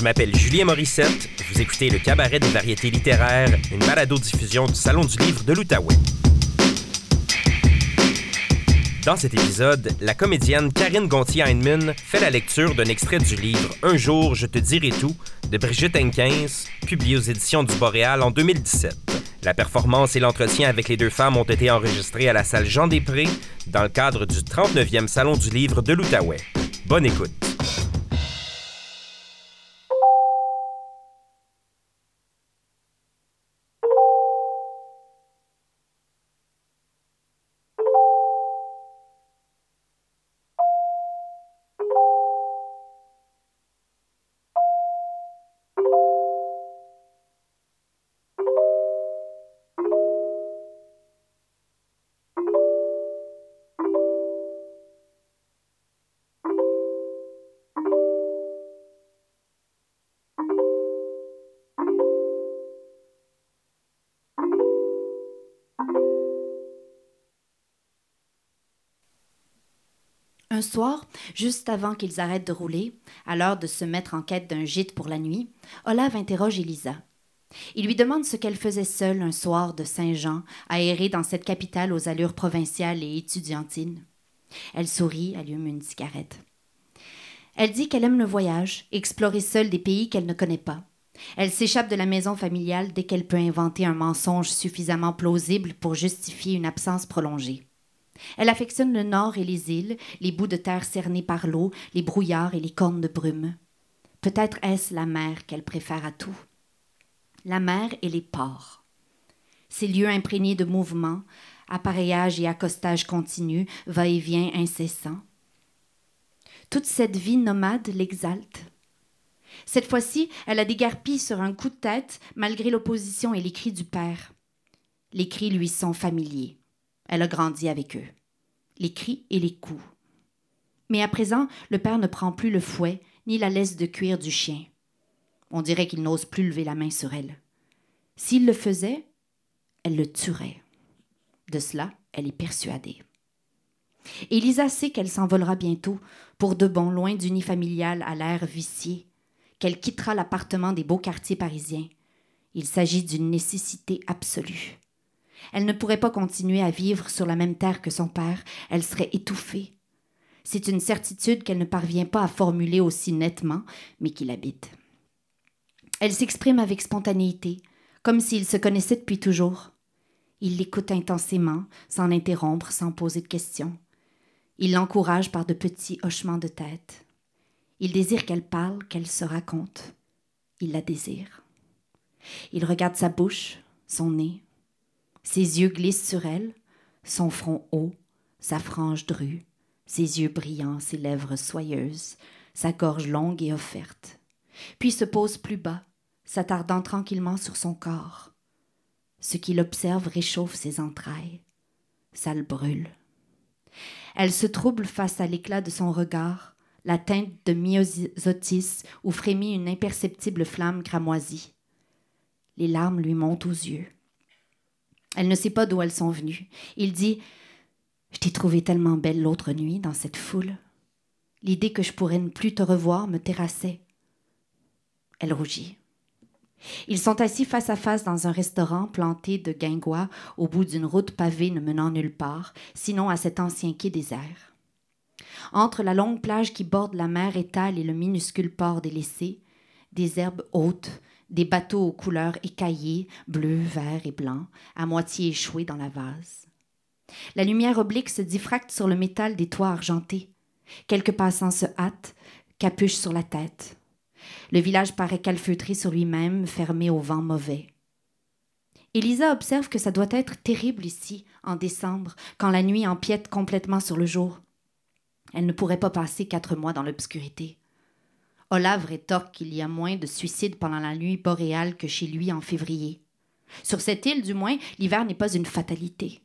Je m'appelle Julien Morissette. Vous écoutez le Cabaret des variétés littéraires, une balado-diffusion du Salon du livre de l'Outaouais. Dans cet épisode, la comédienne Karine Gontier-Heinemann fait la lecture d'un extrait du livre Un jour, je te dirai tout de Brigitte Henkins, publié aux éditions du Boréal en 2017. La performance et l'entretien avec les deux femmes ont été enregistrés à la salle Jean Després dans le cadre du 39e Salon du livre de l'Outaouais. Bonne écoute. Un soir, juste avant qu'ils arrêtent de rouler, à l'heure de se mettre en quête d'un gîte pour la nuit, Olave interroge Elisa. Il lui demande ce qu'elle faisait seule un soir de Saint-Jean, aérée dans cette capitale aux allures provinciales et étudiantines. Elle sourit, allume une cigarette. Elle dit qu'elle aime le voyage, explorer seule des pays qu'elle ne connaît pas. Elle s'échappe de la maison familiale dès qu'elle peut inventer un mensonge suffisamment plausible pour justifier une absence prolongée. Elle affectionne le nord et les îles, les bouts de terre cernés par l'eau, les brouillards et les cornes de brume. Peut-être est-ce la mer qu'elle préfère à tout. La mer et les ports. Ces lieux imprégnés de mouvements, appareillage et accostage continu, va-et-vient incessant. Toute cette vie nomade l'exalte. Cette fois-ci, elle a dégarpi sur un coup de tête, malgré l'opposition et les cris du père. Les cris lui sont familiers. Elle a grandi avec eux. Les cris et les coups. Mais à présent, le père ne prend plus le fouet ni la laisse de cuir du chien. On dirait qu'il n'ose plus lever la main sur elle. S'il le faisait, elle le tuerait. De cela, elle est persuadée. Elisa sait qu'elle s'envolera bientôt, pour de bon, loin du nid familial à l'air vicié, qu'elle quittera l'appartement des beaux quartiers parisiens. Il s'agit d'une nécessité absolue. Elle ne pourrait pas continuer à vivre sur la même terre que son père, elle serait étouffée. C'est une certitude qu'elle ne parvient pas à formuler aussi nettement, mais qui l'habite. Elle s'exprime avec spontanéité, comme s'il se connaissait depuis toujours. Il l'écoute intensément, sans l'interrompre, sans poser de questions. Il l'encourage par de petits hochements de tête. Il désire qu'elle parle, qu'elle se raconte. Il la désire. Il regarde sa bouche, son nez, ses yeux glissent sur elle, son front haut, sa frange drue, ses yeux brillants, ses lèvres soyeuses, sa gorge longue et offerte. Puis se pose plus bas, s'attardant tranquillement sur son corps. Ce qu'il observe réchauffe ses entrailles. Ça le brûle. Elle se trouble face à l'éclat de son regard, la teinte de myosotis où frémit une imperceptible flamme cramoisie. Les larmes lui montent aux yeux. Elle ne sait pas d'où elles sont venues. Il dit Je t'ai trouvée tellement belle l'autre nuit dans cette foule. L'idée que je pourrais ne plus te revoir me terrassait. Elle rougit. Ils sont assis face à face dans un restaurant planté de guingois au bout d'une route pavée ne menant nulle part, sinon à cet ancien quai désert. Entre la longue plage qui borde la mer étale et le minuscule port délaissé, des herbes hautes, des bateaux aux couleurs écaillées, bleu, vert et blanc, à moitié échoués dans la vase. La lumière oblique se diffracte sur le métal des toits argentés. Quelques passants se hâtent, capuche sur la tête. Le village paraît calfeutré sur lui-même, fermé au vent mauvais. Elisa observe que ça doit être terrible ici, en décembre, quand la nuit empiète complètement sur le jour. Elle ne pourrait pas passer quatre mois dans l'obscurité. Olave rétorque qu'il y a moins de suicides pendant la nuit boréale que chez lui en février. Sur cette île, du moins, l'hiver n'est pas une fatalité.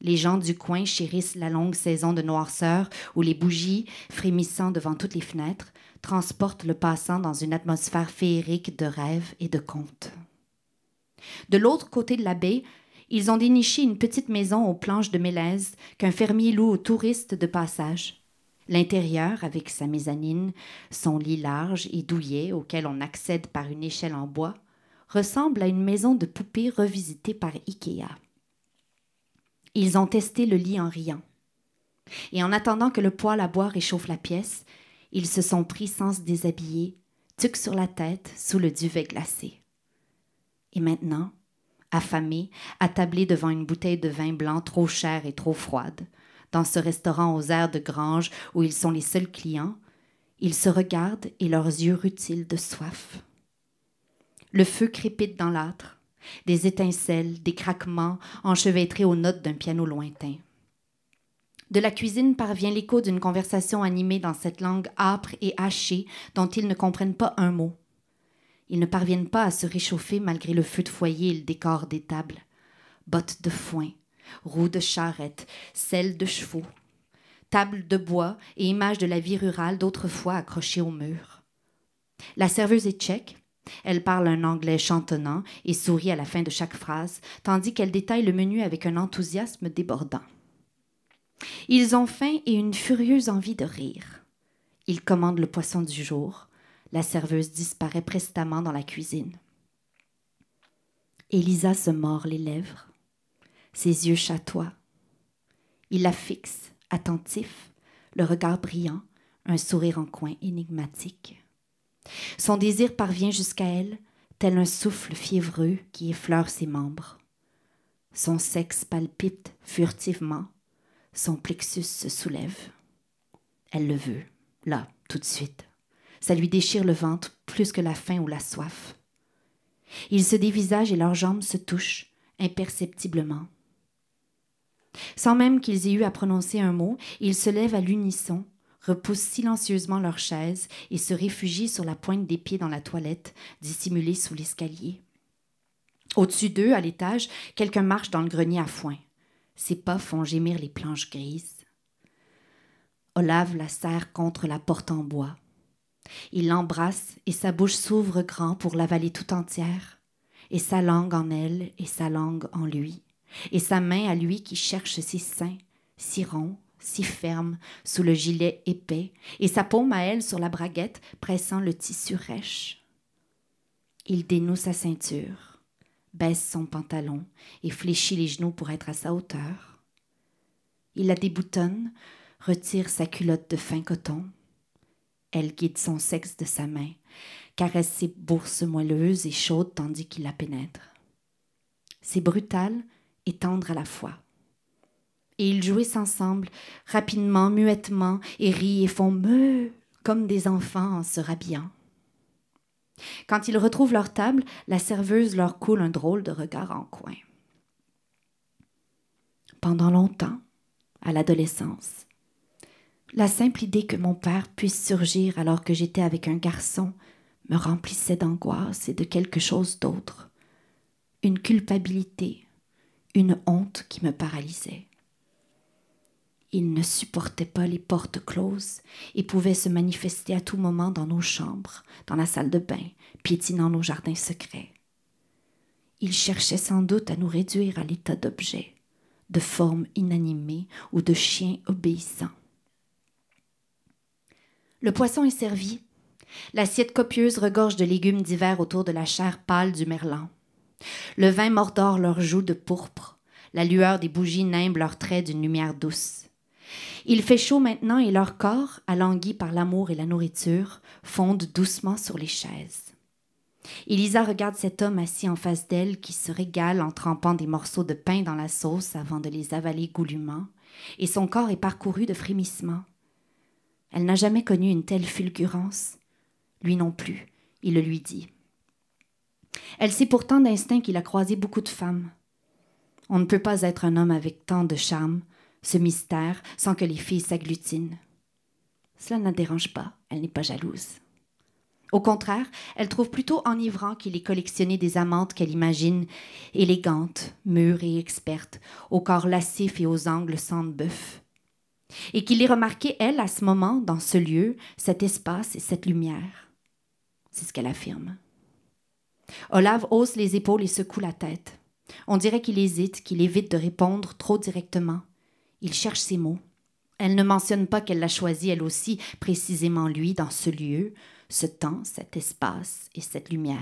Les gens du coin chérissent la longue saison de noirceur où les bougies, frémissant devant toutes les fenêtres, transportent le passant dans une atmosphère féerique de rêves et de contes. De l'autre côté de la baie, ils ont déniché une petite maison aux planches de mélèze qu'un fermier loue aux touristes de passage. L'intérieur, avec sa mezzanine, son lit large et douillet auquel on accède par une échelle en bois, ressemble à une maison de poupée revisitée par Ikea. Ils ont testé le lit en riant. Et en attendant que le poêle à bois réchauffe la pièce, ils se sont pris sans se déshabiller, tuc sur la tête, sous le duvet glacé. Et maintenant, affamés, attablés devant une bouteille de vin blanc trop chère et trop froide, dans ce restaurant aux airs de grange où ils sont les seuls clients, ils se regardent et leurs yeux rutilent de soif. Le feu crépite dans l'âtre, des étincelles, des craquements enchevêtrés aux notes d'un piano lointain. De la cuisine parvient l'écho d'une conversation animée dans cette langue âpre et hachée dont ils ne comprennent pas un mot. Ils ne parviennent pas à se réchauffer malgré le feu de foyer et le décor des tables. Bottes de foin, roues de charrette, selles de chevaux, tables de bois et images de la vie rurale d'autrefois accrochées au mur. La serveuse est tchèque. Elle parle un anglais chantonnant et sourit à la fin de chaque phrase, tandis qu'elle détaille le menu avec un enthousiasme débordant. Ils ont faim et une furieuse envie de rire. Ils commandent le poisson du jour. La serveuse disparaît prestamment dans la cuisine. Elisa se mord les lèvres. Ses yeux chatoient. Il la fixe, attentif, le regard brillant, un sourire en coin énigmatique. Son désir parvient jusqu'à elle, tel un souffle fiévreux qui effleure ses membres. Son sexe palpite furtivement, son plexus se soulève. Elle le veut, là, tout de suite. Ça lui déchire le ventre plus que la faim ou la soif. Ils se dévisagent et leurs jambes se touchent, imperceptiblement. Sans même qu'ils aient eu à prononcer un mot, ils se lèvent à l'unisson, repoussent silencieusement leurs chaises et se réfugient sur la pointe des pieds dans la toilette, dissimulée sous l'escalier. Au-dessus d'eux, à l'étage, quelqu'un marche dans le grenier à foin. Ses pas font gémir les planches grises. Olave la serre contre la porte en bois. Il l'embrasse et sa bouche s'ouvre grand pour l'avaler tout entière, et sa langue en elle et sa langue en lui et sa main à lui qui cherche ses seins, si ronds, si fermes, sous le gilet épais, et sa paume à elle sur la braguette, pressant le tissu rêche. Il dénoue sa ceinture, baisse son pantalon et fléchit les genoux pour être à sa hauteur. Il la déboutonne, retire sa culotte de fin coton. Elle guide son sexe de sa main, caresse ses bourses moelleuses et chaudes tandis qu'il la pénètre. C'est brutal, et tendre à la fois. Et ils jouissent ensemble, rapidement, muettement, et rient et font me comme des enfants en se rhabillant. Quand ils retrouvent leur table, la serveuse leur coule un drôle de regard en coin. Pendant longtemps, à l'adolescence, la simple idée que mon père puisse surgir alors que j'étais avec un garçon me remplissait d'angoisse et de quelque chose d'autre, une culpabilité, une honte qui me paralysait. Il ne supportait pas les portes closes et pouvait se manifester à tout moment dans nos chambres, dans la salle de bain, piétinant nos jardins secrets. Il cherchait sans doute à nous réduire à l'état d'objets, de formes inanimées ou de chiens obéissants. Le poisson est servi. L'assiette copieuse regorge de légumes divers autour de la chair pâle du merlan. Le vin mordore leurs joues de pourpre. La lueur des bougies nimbe leurs traits d'une lumière douce. Il fait chaud maintenant et leur corps, alanguis par l'amour et la nourriture, fondent doucement sur les chaises. Elisa regarde cet homme assis en face d'elle qui se régale en trempant des morceaux de pain dans la sauce avant de les avaler goulûment, et son corps est parcouru de frémissements. Elle n'a jamais connu une telle fulgurance. Lui non plus, il le lui dit. Elle sait pourtant d'instinct qu'il a croisé beaucoup de femmes. On ne peut pas être un homme avec tant de charme, ce mystère, sans que les filles s'agglutinent. Cela ne la dérange pas, elle n'est pas jalouse. Au contraire, elle trouve plutôt enivrant qu'il ait collectionné des amantes qu'elle imagine élégantes, mûres et expertes, au corps lascif et aux angles sans bœuf. Et qu'il ait remarqué, elle, à ce moment, dans ce lieu, cet espace et cette lumière. C'est ce qu'elle affirme. Olave hausse les épaules et secoue la tête. On dirait qu'il hésite, qu'il évite de répondre trop directement. Il cherche ses mots. Elle ne mentionne pas qu'elle l'a choisi elle aussi, précisément lui, dans ce lieu, ce temps, cet espace et cette lumière.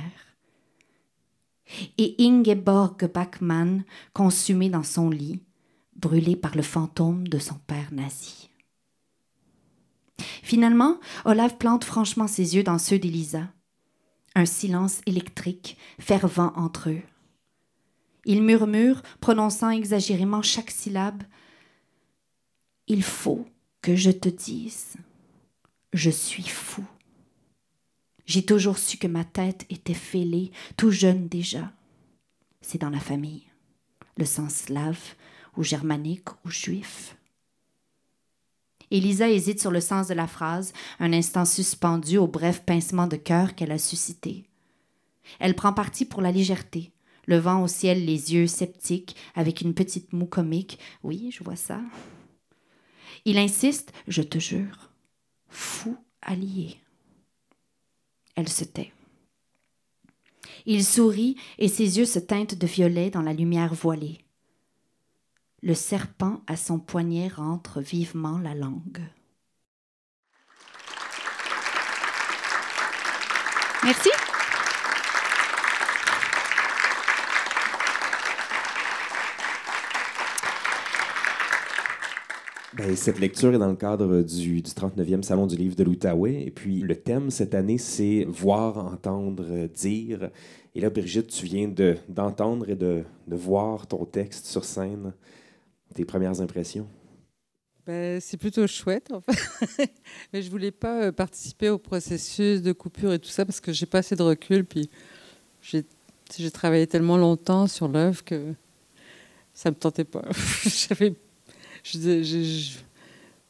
Et Ingeborg Bachmann, consumée dans son lit, brûlée par le fantôme de son père nazi. Finalement, Olaf plante franchement ses yeux dans ceux d'Elisa. Un silence électrique, fervent entre eux. Il murmure, prononçant exagérément chaque syllabe Il faut que je te dise, je suis fou. J'ai toujours su que ma tête était fêlée, tout jeune déjà. C'est dans la famille, le sens slave, ou germanique, ou juif. Elisa hésite sur le sens de la phrase, un instant suspendu au bref pincement de cœur qu'elle a suscité. Elle prend parti pour la légèreté, levant au ciel les yeux sceptiques, avec une petite moue comique. Oui, je vois ça. Il insiste, je te jure, fou allié. Elle se tait. Il sourit et ses yeux se teintent de violet dans la lumière voilée. Le serpent à son poignet rentre vivement la langue. Merci. Ben, cette lecture est dans le cadre du, du 39e Salon du livre de l'Outaouais. Et puis, le thème cette année, c'est voir, entendre, dire. Et là, Brigitte, tu viens d'entendre et de, de, voir ton texte sur scène. Tes premières impressions? Ben, c'est plutôt chouette, en fait. Mais je voulais pas euh, participer au processus de coupure et tout ça parce que j'ai pas assez de recul. Puis, j'ai travaillé tellement longtemps sur l'œuvre que ça me tentait pas.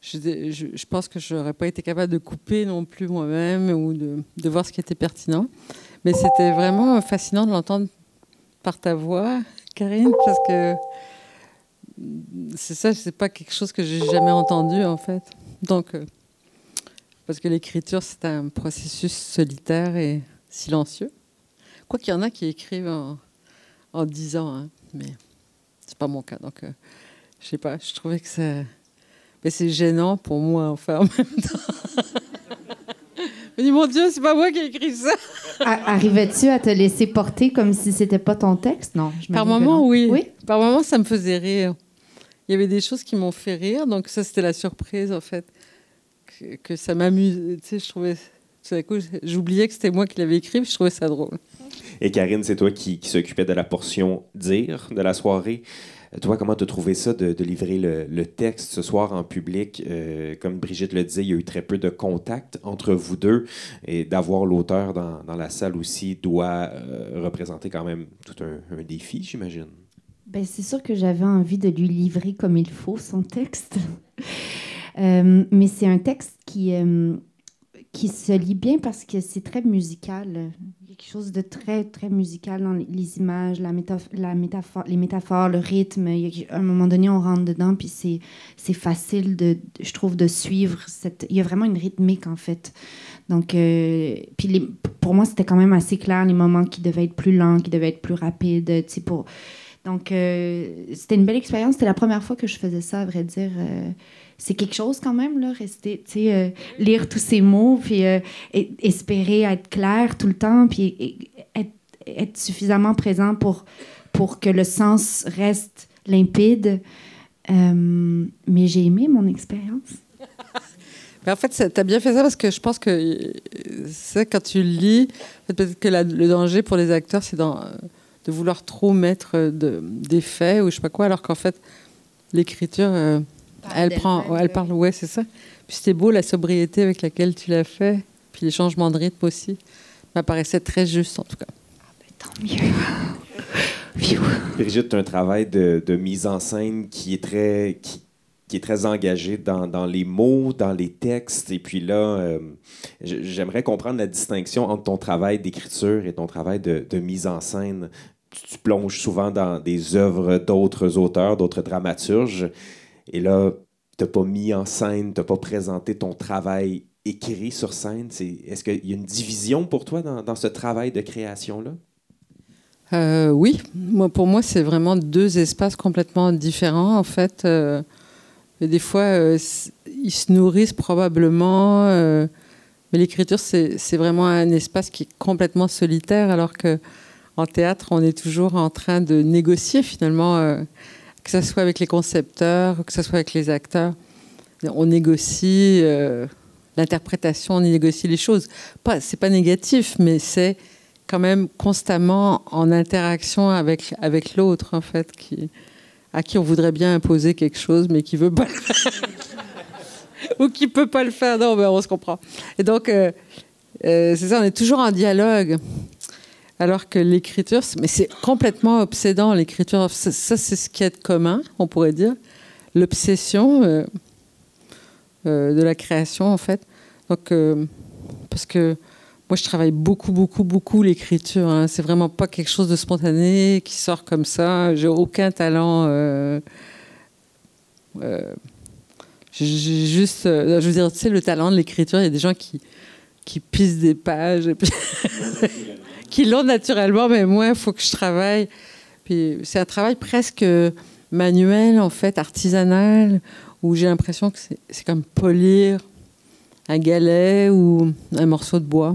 Je, pense que je n'aurais pas été capable de couper non plus moi-même ou de, de, voir ce qui était pertinent. Mais c'était vraiment fascinant de l'entendre par ta voix, Karine, parce que c'est ça, c'est pas quelque chose que j'ai jamais entendu en fait. Donc, euh, parce que l'écriture, c'est un processus solitaire et silencieux. Quoi qu'il y en a qui écrivent en, en 10 ans, hein, mais c'est pas mon cas. Donc, euh, je sais pas, je trouvais que ça. Mais c'est gênant pour moi, enfin, en même temps. Je dis, mon Dieu, c'est pas moi qui ai écrit ça. Arrivais-tu à te laisser porter comme si c'était pas ton texte? Non. Par moment, oui. oui? Par moment, ça me faisait rire. Il y avait des choses qui m'ont fait rire, donc ça, c'était la surprise, en fait. Que, ça m'amuse. Tu sais, je trouvais. J'oubliais que c'était moi qui l'avais écrit, je trouvais ça drôle. Et Karine, c'est toi qui, qui s'occupais de la portion dire de la soirée. Toi, comment tu as trouvé ça de, livrer le, texte ce soir en public? Euh, comme Brigitte le disait, il y a eu très peu de contact entre vous deux et d'avoir l'auteur dans, dans, la salle aussi doit euh, représenter quand même tout un, défi, j'imagine. Ben, c'est sûr que j'avais envie de lui livrer comme il faut son texte. Euh, mais c'est un texte qui, qui se lit bien parce que c'est très musical. Il y a quelque chose de très, très musical dans les images, la, la métaphore, les métaphores, le rythme. À un moment donné, on rentre dedans, puis c'est, facile, de, je trouve, de suivre. Il y a vraiment une rythmique, en fait. Donc, euh, puis pour moi, c'était quand même assez clair, les moments qui devaient être plus lents, qui devaient être plus rapides, pour... Donc, euh, c'était une belle expérience. C'était la première fois que je faisais ça, à vrai dire. Euh, c'est quelque chose quand même, là, rester, tu sais, euh, lire tous ces mots, puis espérer être clair tout le temps, puis être, suffisamment présent pour, pour que le sens reste limpide. Mais j'ai aimé mon expérience. en fait, tu as bien fait ça parce que je pense que c'est quand tu lis, peut-être que le danger pour les acteurs, c'est de vouloir trop mettre d'effets ou je sais pas quoi, alors qu'en fait, l'écriture elle prend, elle parle, ouais, c'est ça. Puis c'était beau la sobriété avec laquelle tu l'as fait, puis les changements de rythme aussi. M'apparaissait très juste en tout cas. Ah ben, tant mieux. Brigitte, tu as un travail de, de, mise en scène qui est très, qui, qui est très engagé dans, dans, les mots, dans les textes. Et puis là, euh, j'aimerais comprendre la distinction entre ton travail d'écriture et ton travail de, de mise en scène. Tu, plonges souvent dans des œuvres d'autres auteurs, d'autres dramaturges. Et là, tu n'as pas mis en scène, tu n'as pas présenté ton travail écrit sur scène. Est-ce qu'il y a une division pour toi dans, ce travail de création-là? Euh, oui, moi, pour moi, c'est vraiment deux espaces complètement différents. En fait, euh, Mais des fois, euh, ils se nourrissent probablement. Mais l'écriture, c'est vraiment un espace qui est complètement solitaire, alors que en théâtre, on est toujours en train de négocier finalement, euh, que ce soit avec les concepteurs, que ce soit avec les acteurs. On négocie l'interprétation, on négocie les choses. Pas, c'est pas négatif, mais c'est quand même constamment en interaction avec, avec l'autre, en fait, qui, à qui on voudrait bien imposer quelque chose, mais qui veut pas le faire. Ou qui peut pas le faire. Non, mais on se comprend. Et donc, euh, euh, c'est ça, on est toujours en dialogue. Alors que l'écriture, mais c'est complètement obsédant, l'écriture. Ça, c'est ce qui est commun, on pourrait dire. L'obsession euh, de la création, en fait. Donc, parce que moi, je travaille beaucoup, beaucoup, beaucoup l'écriture. Hein. C'est vraiment pas quelque chose de spontané qui sort comme ça. J'ai aucun talent. Euh, euh, j'ai juste, euh, je veux dire, tu sais, le talent de l'écriture, il y a des gens qui, qui pissent des pages, qui l'ont naturellement, mais moi, il faut que je travaille. Puis c'est un travail presque manuel, en fait, artisanal, où j'ai l'impression que c'est comme polir un galet ou un morceau de bois.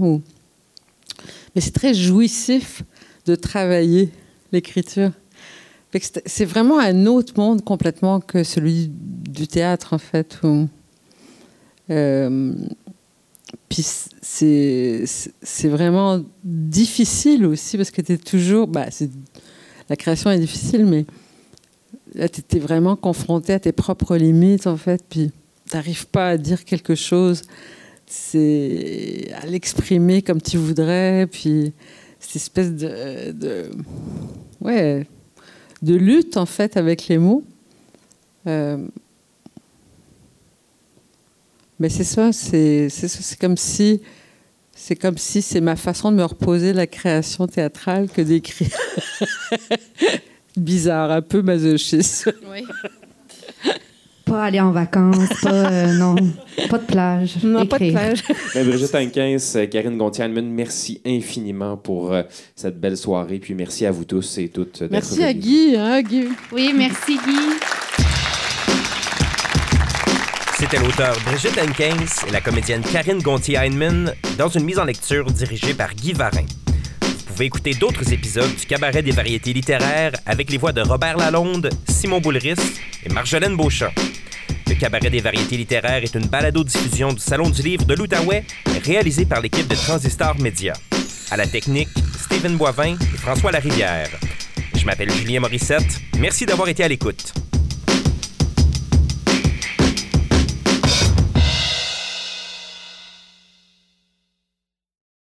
Mais c'est très jouissif de travailler l'écriture. C'est vraiment un autre monde complètement que celui du théâtre, en fait. Euh, puis c'est vraiment difficile aussi parce que tu es toujours. Bah, la création est difficile, mais là, tu es vraiment confronté à tes propres limites, en fait. Puis n'arrives pas à dire quelque chose, c'est à l'exprimer comme tu voudrais, puis cette espèce de, de, ouais, de lutte en fait avec les mots. Euh, mais c'est ça, c'est comme si c'est comme si c'est ma façon de me reposer la création théâtrale que d'écrire. Bizarre, un peu masochiste. Oui. Pas aller en vacances, pas, euh, non, pas de plage. Non, pas de plage. Ben, Brigitte Hankins, euh, Karine gontier merci infiniment pour euh, cette belle soirée. Puis merci à vous tous et toutes. Merci à Guy, hein, Guy. Oui, merci Guy. C'était l'auteur Brigitte Hankins et la comédienne Karine Gontier-Heinemann dans une mise en lecture dirigée par Guy Varin. Vous pouvez écouter d'autres épisodes du Cabaret des variétés littéraires avec les voix de Robert Lalonde, Simon Boulris et Marjolaine Beauchamp. Le Cabaret des variétés littéraires est une balado-diffusion du Salon du livre de l'Outaouais, réalisée par l'équipe de Transistor Média. À la technique, Stephen Boivin et François Larivière. Je m'appelle Julien Morissette. Merci d'avoir été à l'écoute.